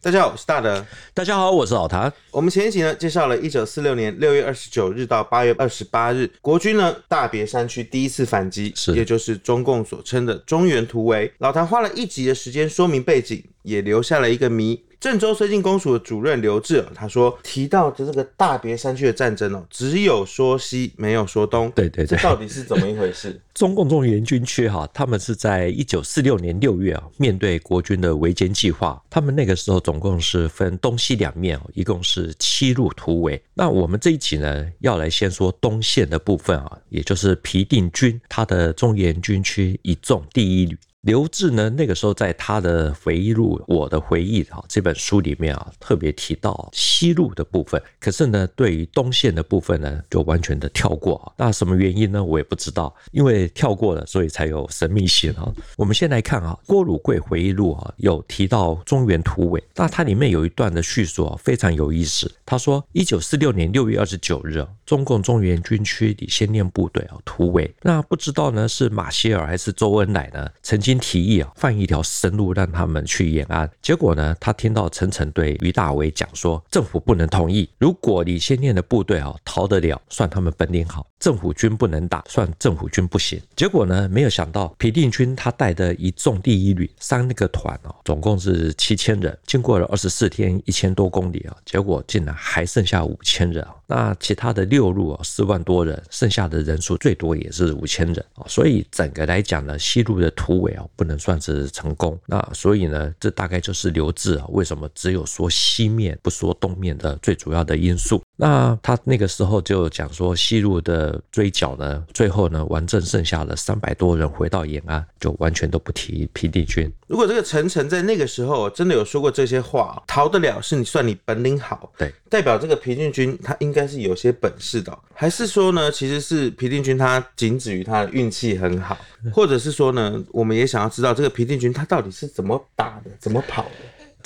大家好，我是大德。大家好，我是老谭。我们前一集呢，介绍了一九四六年六月二十九日到八月二十八日，国军呢大别山区第一次反击，是也就是中共所称的中原突围。老谭花了一集的时间说明背景，也留下了一个谜。郑州绥靖公署的主任刘志，他说提到的这个大别山区的战争哦，只有说西，没有说东。对对对，这到底是怎么一回事？中共中原军区哈，他们是在一九四六年六月啊，面对国军的围歼计划，他们那个时候总共是分东西两面哦，一共是七路突围。那我们这一集呢，要来先说东线的部分啊，也就是皮定均他的中原军区一纵第一旅。刘志呢，那个时候在他的回忆录《我的回忆》啊这本书里面啊，特别提到西路的部分。可是呢，对于东线的部分呢，就完全的跳过啊。那什么原因呢？我也不知道。因为跳过了，所以才有神秘性啊。我们先来看啊，郭汝贵回忆录啊，有提到中原突围。那它里面有一段的叙述啊，非常有意思。他说，一九四六年六月二十九日啊，中共中原军区李先念部队啊突围。那不知道呢，是马歇尔还是周恩来呢？曾经。经提议啊，放一条生路让他们去延安。结果呢，他听到陈诚对于大为讲说，政府不能同意。如果李先念的部队啊逃得了，算他们本领好；政府军不能打，算政府军不行。结果呢，没有想到皮定均他带的一纵第一旅三那个团哦，总共是七千人，经过了二十四天一千多公里啊，结果竟然还剩下五千人啊。那其他的六路啊四万多人，剩下的人数最多也是五千人啊。所以整个来讲呢，西路的突围啊。不能算是成功，那所以呢，这大概就是刘志啊，为什么只有说西面不说东面的最主要的因素。那他那个时候就讲说，西路的追剿呢，最后呢，完整剩下了三百多人回到延安，就完全都不提平定军。如果这个陈诚在那个时候真的有说过这些话，逃得了是你算你本领好，对，代表这个皮定均他应该是有些本事的，还是说呢，其实是皮定均他仅止于他的运气很好，或者是说呢，我们也想要知道这个皮定均他到底是怎么打的，怎么跑的。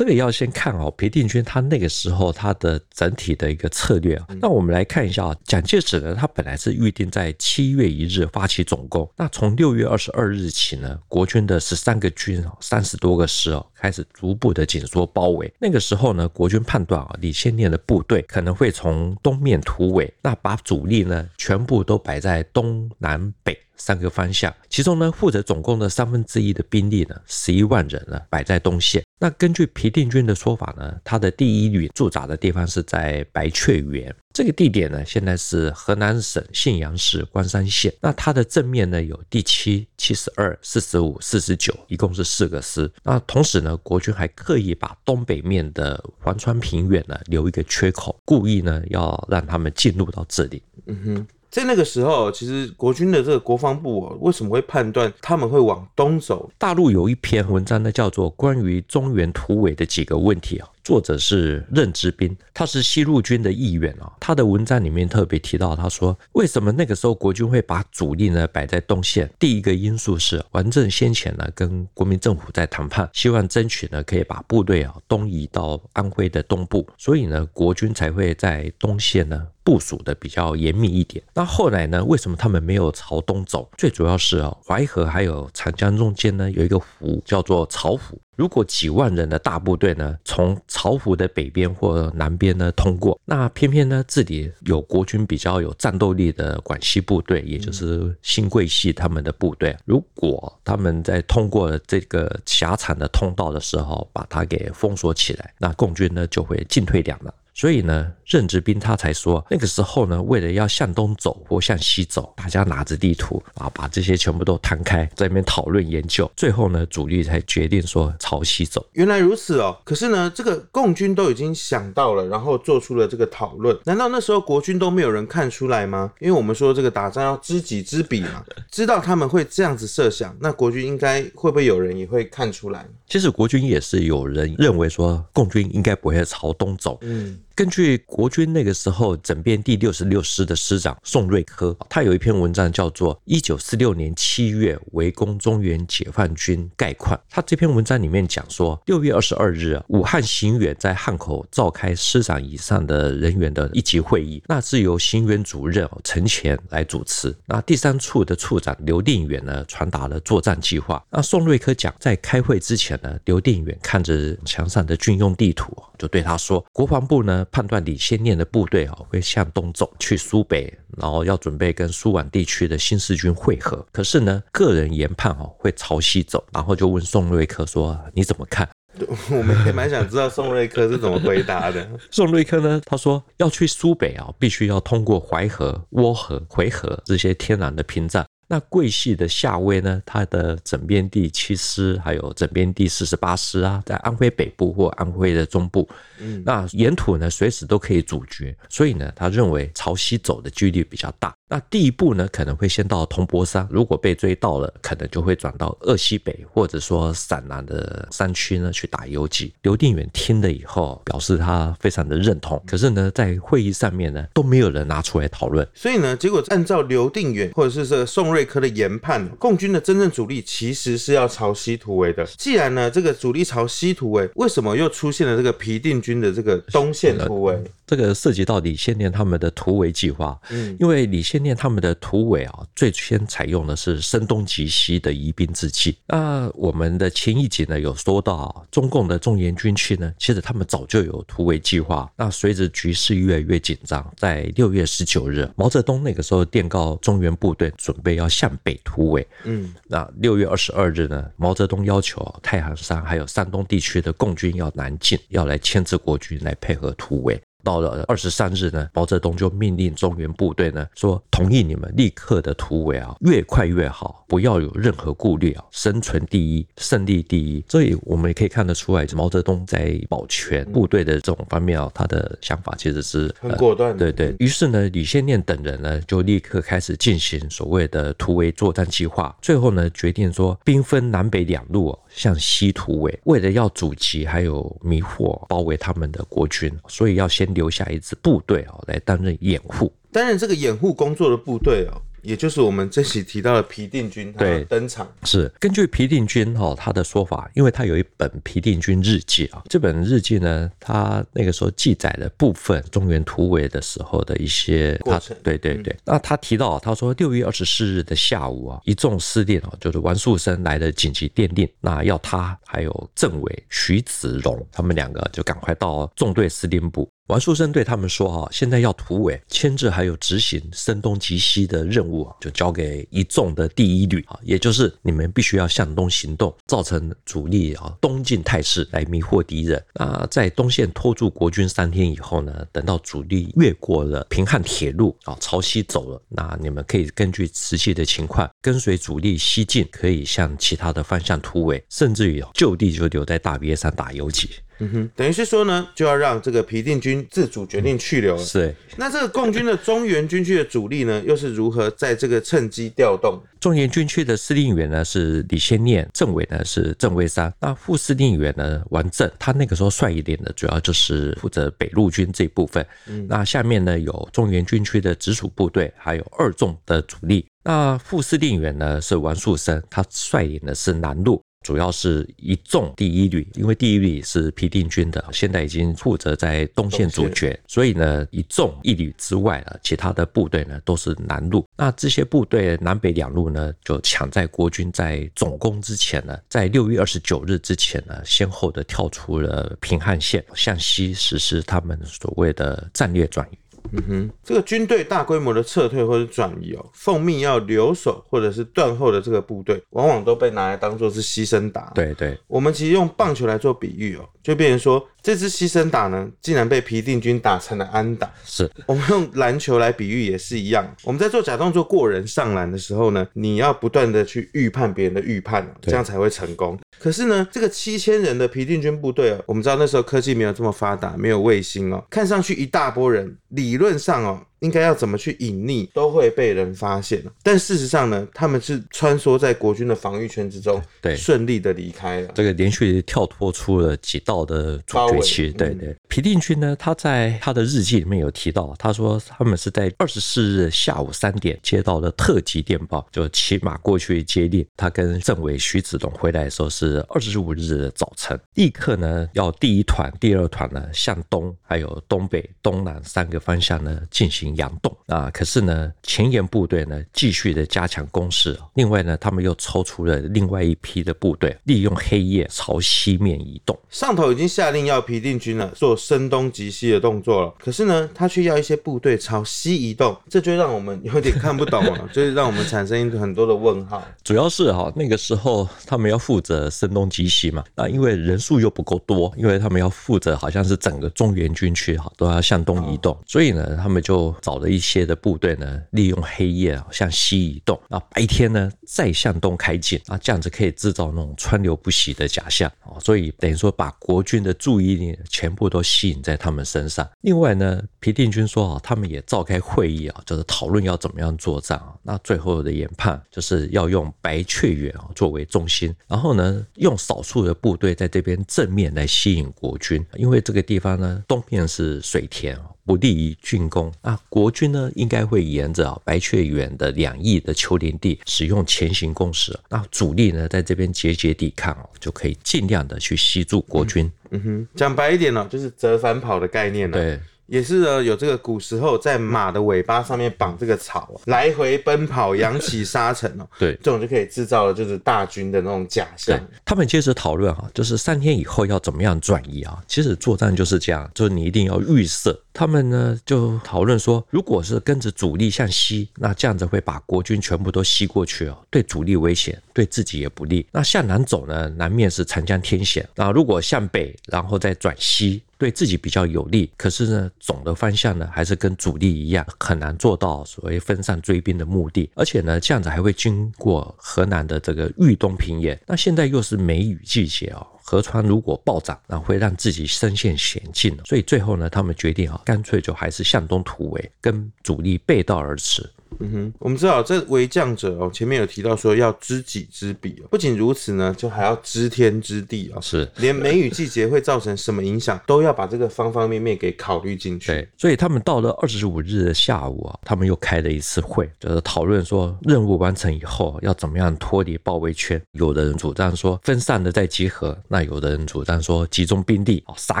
这个要先看哦，裴定军他那个时候他的整体的一个策略啊。那我们来看一下啊，蒋介石呢，他本来是预定在七月一日发起总攻。那从六月二十二日起呢，国军的十三个军啊，三十多个师哦，开始逐步的紧缩包围。那个时候呢，国军判断啊，李先念的部队可能会从东面突围，那把主力呢全部都摆在东南北。三个方向，其中呢，负责总共的三分之一的兵力呢，十一万人呢，摆在东线。那根据皮定均的说法呢，他的第一旅驻扎的地方是在白雀园，这个地点呢，现在是河南省信阳市关山县。那它的正面呢，有第七、七十二、四十五、四十九，一共是四个师。那同时呢，国军还刻意把东北面的环川平原呢，留一个缺口，故意呢，要让他们进入到这里。嗯哼。在那个时候，其实国军的这个国防部哦，为什么会判断他们会往东走？大陆有一篇文章呢，叫做《关于中原突围的几个问题》啊。作者是任之斌，他是西路军的一员啊。他的文章里面特别提到，他说为什么那个时候国军会把主力呢摆在东线？第一个因素是王震先前呢跟国民政府在谈判，希望争取呢可以把部队啊东移到安徽的东部，所以呢国军才会在东线呢部署的比较严密一点。那后来呢，为什么他们没有朝东走？最主要是啊淮河还有长江中间呢有一个湖叫做巢湖。如果几万人的大部队呢，从巢湖的北边或南边呢通过，那偏偏呢这里有国军比较有战斗力的广西部队，也就是新桂系他们的部队，如果他们在通过这个狭长的通道的时候，把它给封锁起来，那共军呢就会进退两难。所以呢，任职兵他才说，那个时候呢，为了要向东走或向西走，大家拿着地图啊，把这些全部都摊开，在那边讨论研究，最后呢，主力才决定说朝西走。原来如此哦。可是呢，这个共军都已经想到了，然后做出了这个讨论。难道那时候国军都没有人看出来吗？因为我们说这个打仗要知己知彼嘛，知道他们会这样子设想，那国军应该会不会有人也会看出来？其实国军也是有人认为说，共军应该不会朝东走。嗯。根据国军那个时候整编第六十六师的师长宋瑞珂，他有一篇文章叫做《一九四六年七月围攻中原解放军概况》。他这篇文章里面讲说，六月二十二日，武汉行辕在汉口召开师长以上的人员的一级会议，那是由行辕主任陈潜来主持。那第三处的处长刘定远呢，传达了作战计划。那宋瑞珂讲，在开会之前呢，刘定远看着墙上的军用地图，就对他说：“国防部呢判断李先念的部队啊会向东走去苏北，然后要准备跟苏皖地区的新四军会合。可是呢，个人研判哦会朝西走。”然后就问宋瑞克说：“你怎么看？” 我们也蛮想知道宋瑞克是怎么回答的。宋瑞克呢，他说要去苏北啊，必须要通过淮河、涡河、回河这些天然的屏障。那桂系的夏威呢，他的整编第七师还有整编第四十八师啊，在安徽北部或安徽的中部。嗯，那沿途呢，随时都可以阻绝，所以呢，他认为朝西走的几率比较大。那第一步呢，可能会先到铜钵山，如果被追到了，可能就会转到鄂西北或者说陕南的山区呢去打游击。刘定远听了以后，表示他非常的认同。可是呢，在会议上面呢，都没有人拿出来讨论。所以呢，结果按照刘定远或者是这个宋瑞科的研判，共军的真正主力其实是要朝西突围的。既然呢，这个主力朝西突围，为什么又出现了这个皮定均的这个东线突围？这个涉及到李先念他们的突围计划。嗯，因为李先念他们的突围啊，最先采用的是声东击西的疑兵之计。那我们的前一集呢有说到，中共的中原军区呢，其实他们早就有突围计划。那随着局势越来越紧张，在六月十九日，毛泽东那个时候电告中原部队准备要向北突围。嗯，那六月二十二日呢，毛泽东要求太行山还有山东地区的共军要南进，要来牵制国军来配合突围。到了二十三日呢，毛泽东就命令中原部队呢说，同意你们立刻的突围啊，越快越好，不要有任何顾虑啊，生存第一，胜利第一。所以我们也可以看得出来，毛泽东在保全部队的这种方面啊，他的想法其实是很果断。对对。于是呢，李先念等人呢就立刻开始进行所谓的突围作战计划。最后呢，决定说兵分南北两路像西突围，为了要阻击还有迷惑包围他们的国军，所以要先。留下一支部队哦，来担任掩护。担任这个掩护工作的部队哦，也就是我们这期提到的皮定均，对登场是根据皮定均哈他的说法，因为他有一本皮定均日记啊，这本日记呢，他那个时候记载了部分中原突围的时候的一些过程。对对对，那他提到他说六月二十四日的下午啊，一众司令啊，就是王树声来的紧急电令，那要他还有政委徐子荣他们两个就赶快到纵队司令部。王树声对他们说：“哈，现在要突围，牵制还有执行声东击西的任务啊，就交给一纵的第一旅啊，也就是你们必须要向东行动，造成主力啊东进态势来迷惑敌人。那在东线拖住国军三天以后呢，等到主力越过了平汉铁路啊，朝西走了，那你们可以根据实际的情况跟随主力西进，可以向其他的方向突围，甚至于就地就留在大别山打游击。”嗯哼，等于是说呢，就要让这个皮定均自主决定去留了。是，那这个共军的中原军区的主力呢，又是如何在这个趁机调动？中原军区的司令员呢是李先念，政委呢是郑维山，那副司令员呢王震，他那个时候帅一点的主要就是负责北路军这一部分。嗯，那下面呢有中原军区的直属部队，还有二纵的主力。那副司令员呢是王树声，他率领的是南路。主要是一纵第一旅，因为第一旅是皮定均的，现在已经负责在东线主决，所以呢，一纵一旅之外呢，其他的部队呢都是南路。那这些部队南北两路呢，就抢在国军在总攻之前呢，在六月二十九日之前呢，先后的跳出了平汉线，向西实施他们所谓的战略转移。嗯哼，这个军队大规模的撤退或者转移哦，奉命要留守或者是断后的这个部队，往往都被拿来当做是牺牲打。对对，我们其实用棒球来做比喻哦，就变成说。这支牺牲打呢，竟然被皮定均打成了安打。是我们用篮球来比喻也是一样。我们在做假动作过人上篮的时候呢，你要不断的去预判别人的预判，这样才会成功。可是呢，这个七千人的皮定均部队哦，我们知道那时候科技没有这么发达，没有卫星哦，看上去一大波人，理论上哦。应该要怎么去隐匿，都会被人发现。但事实上呢，他们是穿梭在国军的防御圈之中，对，顺利的离开了。这个连续跳脱出了几道的阻绝区。对对，皮皮定均呢，他在他的日记里面有提到，他说他们是在二十四日下午三点接到了特急电报，就骑马过去接令。他跟政委徐子龙回来的时候是二十五日的早晨，立刻呢要第一团、第二团呢向东、还有东北、东南三个方向呢进行佯动啊。可是呢前沿部队呢继续的加强攻势，另外呢他们又抽出了另外一批的部队，利用黑夜朝西面移动。上头已经下令要皮定均了做声东击西的动作了，可是呢他却要一些部队朝西移动，这就让我们有点看不懂了，就是让我们产生很多的问号。主要是哈那个时候他们要负责声东击西嘛，那因为人数又不够多，因为他们要负责好像是整个中原军区哈都要向东移动，所以呢他们就找了一些的部队呢，利用黑夜啊向西移动，那白天呢再向东开进，啊这样子可以制造那种川流不息的假象啊，所以等于说把国军的注意力全部都吸引在他们身上。另外呢，皮定均说啊，他们也召开会议啊，就是讨论要怎么样作战啊。那最后的研判就是要用白雀园啊作为中心，然后呢，用少数的部队在这边正面来吸引国军，因为这个地方呢，东面是水田啊，不利于进攻。那国军呢，应该会沿着啊白雀园的两翼的丘陵地使用前行攻势。那主力呢，在这边节节抵抗哦，就可以尽量的去吸住国军。嗯嗯哼，讲白一点呢，就是折返跑的概念呢。对。也是呢，有这个古时候在马的尾巴上面绑这个草，来回奔跑，扬起沙尘哦。对，这种就可以制造了就是大军的那种假象。他们接着讨论哈，就是三天以后要怎么样转移啊？其实作战就是这样，就是你一定要预设。他们呢就讨论说，如果是跟着主力向西，那这样子会把国军全部都吸过去哦，对主力危险，对自己也不利。那向南走呢，南面是长江天险。那如果向北，然后再转西。对自己比较有利，可是呢，总的方向呢还是跟主力一样，很难做到所谓分散追兵的目的。而且呢，这样子还会经过河南的这个豫东平原。那现在又是梅雨季节哦，河川如果暴涨，那会让自己身陷险境。所以最后呢，他们决定啊，干脆就还是向东突围，跟主力背道而驰。嗯哼，我们知道这为将者哦，前面有提到说要知己知彼哦，不仅如此呢，就还要知天知地哦，是连梅雨季节会造成什么影响，都要把这个方方面面给考虑进去。对，所以他们到了二十五日的下午啊，他们又开了一次会，就是讨论说任务完成以后要怎么样脱离包围圈。有的人主张说分散的再集合，那有的人主张说集中兵力哦，杀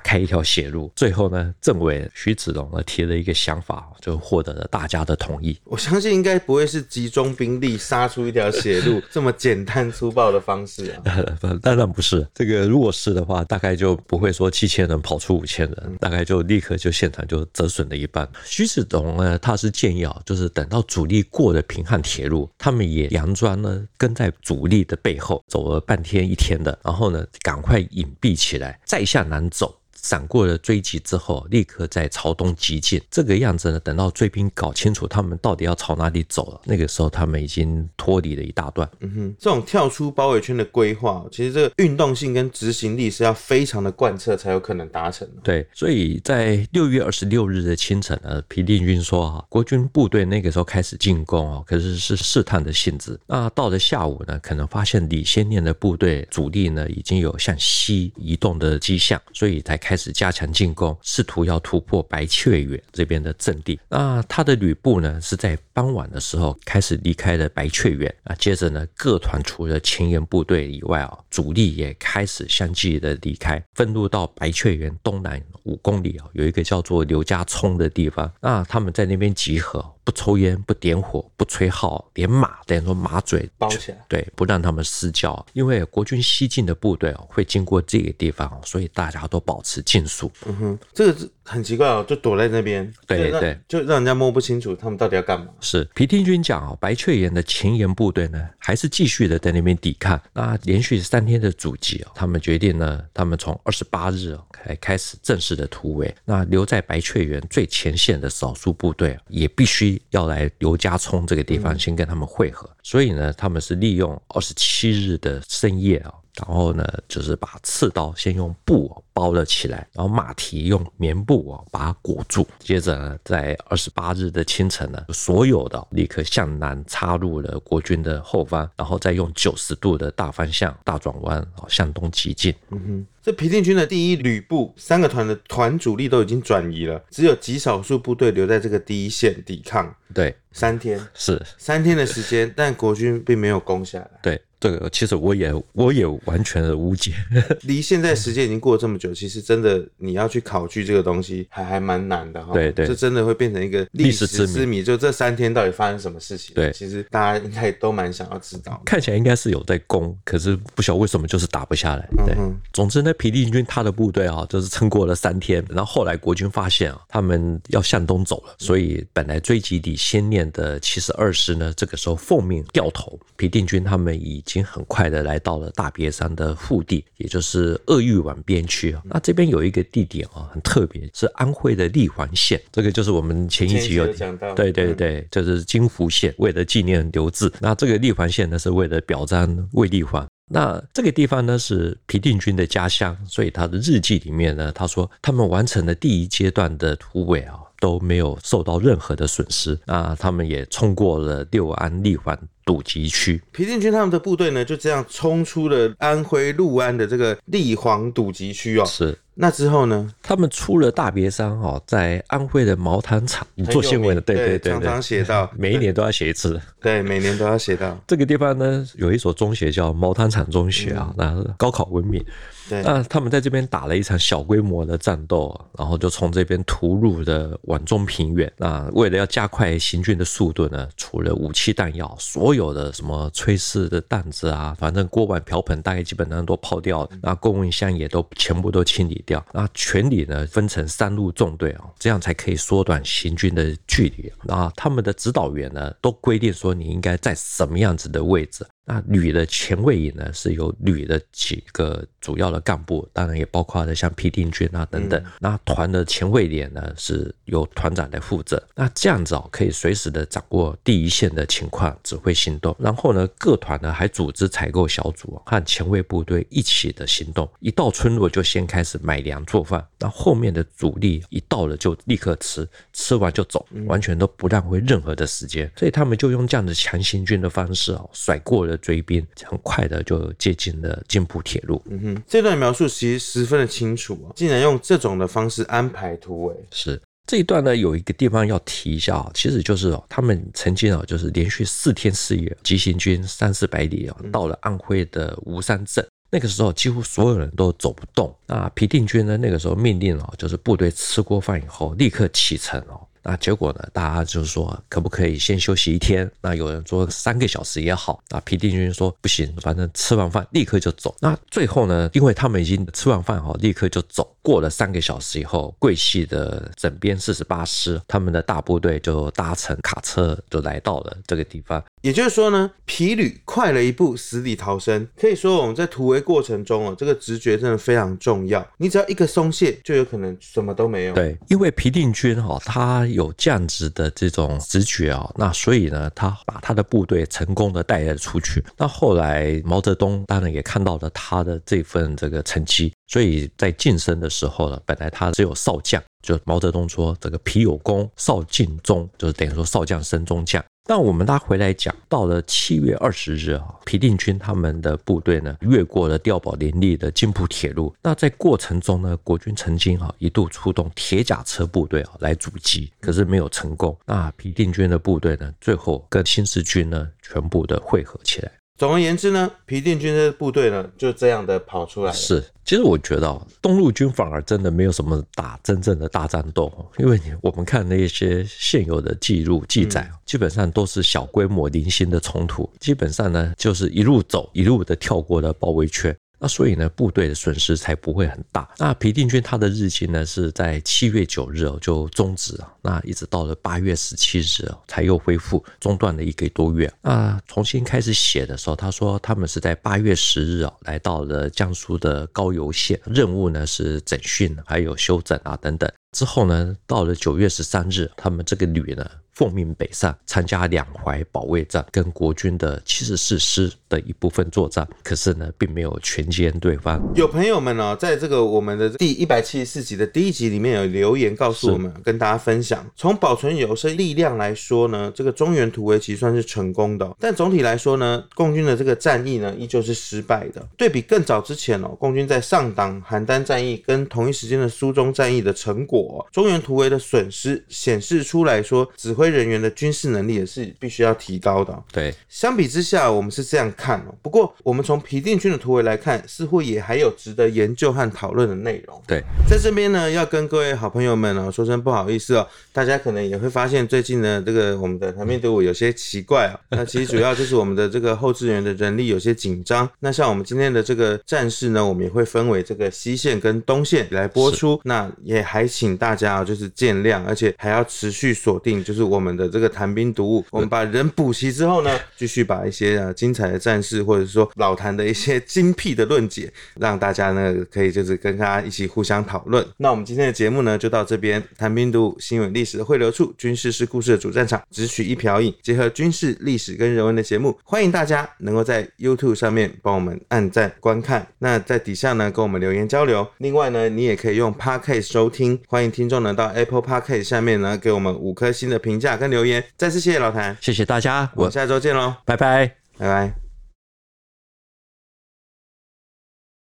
开一条血路。最后呢，政委徐子龙呢提了一个想法，就获得了大家的同意。我相信。应该不会是集中兵力杀出一条血路这么简单粗暴的方式啊！当然不是。这个如果是的话，大概就不会说七千人跑出五千人，大概就立刻就现场就折损了一半。徐子龙呢，他是建议啊，就是等到主力过了平汉铁路，他们也佯装呢跟在主力的背后走了半天一天的，然后呢赶快隐蔽起来，再向南走。闪过了追击之后，立刻在朝东急进。这个样子呢，等到追兵搞清楚他们到底要朝哪里走了，那个时候他们已经脱离了一大段。嗯哼，这种跳出包围圈的规划，其实这个运动性跟执行力是要非常的贯彻才有可能达成的。对，所以在六月二十六日的清晨呢，皮定均说啊，国军部队那个时候开始进攻啊，可是是试探的性质。那到了下午呢，可能发现李先念的部队主力呢已经有向西移动的迹象，所以才开始加强进攻，试图要突破白雀园这边的阵地。那他的旅部呢，是在傍晚的时候开始离开了白雀园啊。接着呢，各团除了前沿部队以外啊，主力也开始相继的离开，分路到白雀园东南五公里啊，有一个叫做刘家冲的地方。那他们在那边集合。不抽烟，不点火，不吹号，连马等于说马嘴包起来，对，不让他们私交。因为国军西进的部队哦，会经过这个地方，所以大家都保持静肃。嗯哼，这个是很奇怪哦，就躲在那边，对对，就让人家摸不清楚他们到底要干嘛。是皮定均讲哦，白雀园的前沿部队呢，还是继续的在那边抵抗。那连续三天的阻击哦，他们决定呢，他们从二十八日哦开开始正式的突围。那留在白雀园最前线的少数部队也必须。要来刘家冲这个地方先跟他们会合，所以呢，他们是利用二十七日的深夜啊，然后呢，就是把刺刀先用布包了起来，然后马蹄用棉布啊把它裹住。接着呢，在二十八日的清晨呢，所有的立刻向南插入了国军的后方，然后再用九十度的大方向大转弯向东急进。嗯哼。这平定军的第一旅部三个团的团主力都已经转移了，只有极少数部队留在这个第一线抵抗。对，三天是三天的时间，但国军并没有攻下来。对。这个其实我也我也完全的无解。离现在时间已经过了这么久，其实真的你要去考据这个东西还还蛮难的哈。对对，这真的会变成一个历史之谜。就这三天到底发生什么事情？对，其实大家应该都蛮想要知道。看起来应该是有在攻，可是不晓得为什么就是打不下来。对，嗯、总之呢，皮定军他的部队啊，就是撑过了三天，然后后来国军发现啊，他们要向东走了，所以本来追击李先念的七十二师呢，这个时候奉命掉头。皮定军他们已经很快的。来到了大别山的腹地，也就是鄂豫皖边区啊。那这边有一个地点啊，很特别，是安徽的立环县。这个就是我们前一集有讲到，对对对，就是金湖县，为了纪念刘志。那这个立环县呢，是为了表彰魏立煌。那这个地方呢，是皮定均的家乡，所以他的日记里面呢，他说他们完成了第一阶段的突围啊。都没有受到任何的损失，那他们也冲过了六安立环堵集区。皮定均他们的部队呢，就这样冲出了安徽六安的这个立环堵集区哦。是。那之后呢？他们出了大别山哦，在安徽的毛坦厂做新闻的，对对对，对，常常写到，每一年都要写一次。对，每年都要写到。这个地方呢，有一所中学叫毛坦厂中学啊，那是高考闻名。对，那他们在这边打了一场小规模的战斗，然后就从这边突入的皖中平原。那为了要加快行军的速度呢，除了武器弹药，所有的什么炊事的担子啊，反正锅碗瓢盆大概基本上都抛掉，那供应箱也都全部都清理掉。那全体呢分成三路纵队啊，这样才可以缩短行军的距离。那他们的指导员呢都规定说，你应该在什么样子的位置。那旅的前卫营呢，是由旅的几个主要的干部，当然也包括了像皮定军啊等等。嗯、那团的前卫连呢，是由团长来负责。那这样子哦，可以随时的掌握第一线的情况，指挥行动。然后呢，各团呢还组织采购小组，和前卫部队一起的行动。一到村落就先开始买粮做饭，那后面的主力一到了就立刻吃，吃完就走，完全都不浪费任何的时间。所以他们就用这样的强行军的方式哦，甩过了。追兵很快的就接近了进步铁路。嗯哼，这段描述其实十分的清楚啊，竟然用这种的方式安排突围。是这一段呢，有一个地方要提一下啊，其实就是哦，他们曾经啊，就是连续四天四夜急行军三四百里啊，到了安徽的吴山镇。那个时候几乎所有人都走不动。那皮定均呢，那个时候命令哦，就是部队吃过饭以后立刻启程哦。那结果呢？大家就是说，可不可以先休息一天？那有人说三个小时也好。啊。皮定均说不行，反正吃完饭立刻就走。那最后呢？因为他们已经吃完饭哈，立刻就走。过了三个小时以后，桂系的整编四十八师，他们的大部队就搭乘卡车就来到了这个地方。也就是说呢，皮旅快了一步，死里逃生。可以说我们在突围过程中哦，这个直觉真的非常重要。你只要一个松懈，就有可能什么都没有。对，因为皮定均哈，他有这样子的这种直觉啊，那所以呢，他把他的部队成功的带了出去。那后来毛泽东当然也看到了他的这份这个成绩。所以在晋升的时候呢，本来他只有少将，就毛泽东说这个皮有功，少尽忠，就是等于说少将升中将。那我们拉回来讲，到了七月二十日啊，皮定均他们的部队呢，越过了碉堡林立的津浦铁路。那在过程中呢，国军曾经啊一度出动铁甲车部队啊来阻击，可是没有成功。那皮定均的部队呢，最后跟新四军呢全部的汇合起来。总而言之呢，皮定均的部队呢就这样的跑出来了。是，其实我觉得东路军反而真的没有什么打真正的大战斗，因为我们看那些现有的记录记载，基本上都是小规模零星的冲突，基本上呢就是一路走一路的跳过了包围圈。那所以呢，部队的损失才不会很大。那皮定均他的日记呢，是在七月九日哦就终止了，那一直到了八月十七日哦才又恢复，中断了一个多月。那重新开始写的时候，他说他们是在八月十日哦来到了江苏的高邮县，任务呢是整训还有休整啊等等。之后呢，到了九月十三日，他们这个旅呢。奉命北上参加两淮保卫战，跟国军的七十四师的一部分作战，可是呢，并没有全歼对方。有朋友们呢、哦，在这个我们的第一百七十四集的第一集里面有留言告诉我们，跟大家分享，从保存有生力量来说呢，这个中原突围其实算是成功的、哦，但总体来说呢，共军的这个战役呢，依旧是失败的。对比更早之前哦，共军在上党邯郸战役跟同一时间的苏中战役的成果，中原突围的损失显示出来说，指挥。人员的军事能力也是必须要提高的。对，相比之下，我们是这样看哦。不过，我们从皮定军的突围来看，似乎也还有值得研究和讨论的内容。对，在这边呢，要跟各位好朋友们哦说声不好意思哦。大家可能也会发现，最近呢，这个我们的团兵队伍有些奇怪啊。那其实主要就是我们的这个后支援的人力有些紧张。那像我们今天的这个战事呢，我们也会分为这个西线跟东线来播出。那也还请请大家啊就是见谅，而且还要持续锁定，就是我。们的这个谈兵读武，我们把人补齐之后呢，继续把一些啊精彩的战事，或者说老谭的一些精辟的论解，让大家呢可以就是跟他一起互相讨论。那我们今天的节目呢就到这边，谈兵读武，新闻历史的汇流处，军事是故事的主战场，只取一瓢饮，结合军事历史跟人文的节目，欢迎大家能够在 YouTube 上面帮我们按赞观看，那在底下呢跟我们留言交流。另外呢，你也可以用 Podcast 收听，欢迎听众呢到 Apple Podcast 下面呢给我们五颗星的评价。跟留言，再次谢谢老谭，谢谢大家，我们下周见喽，拜拜，拜拜。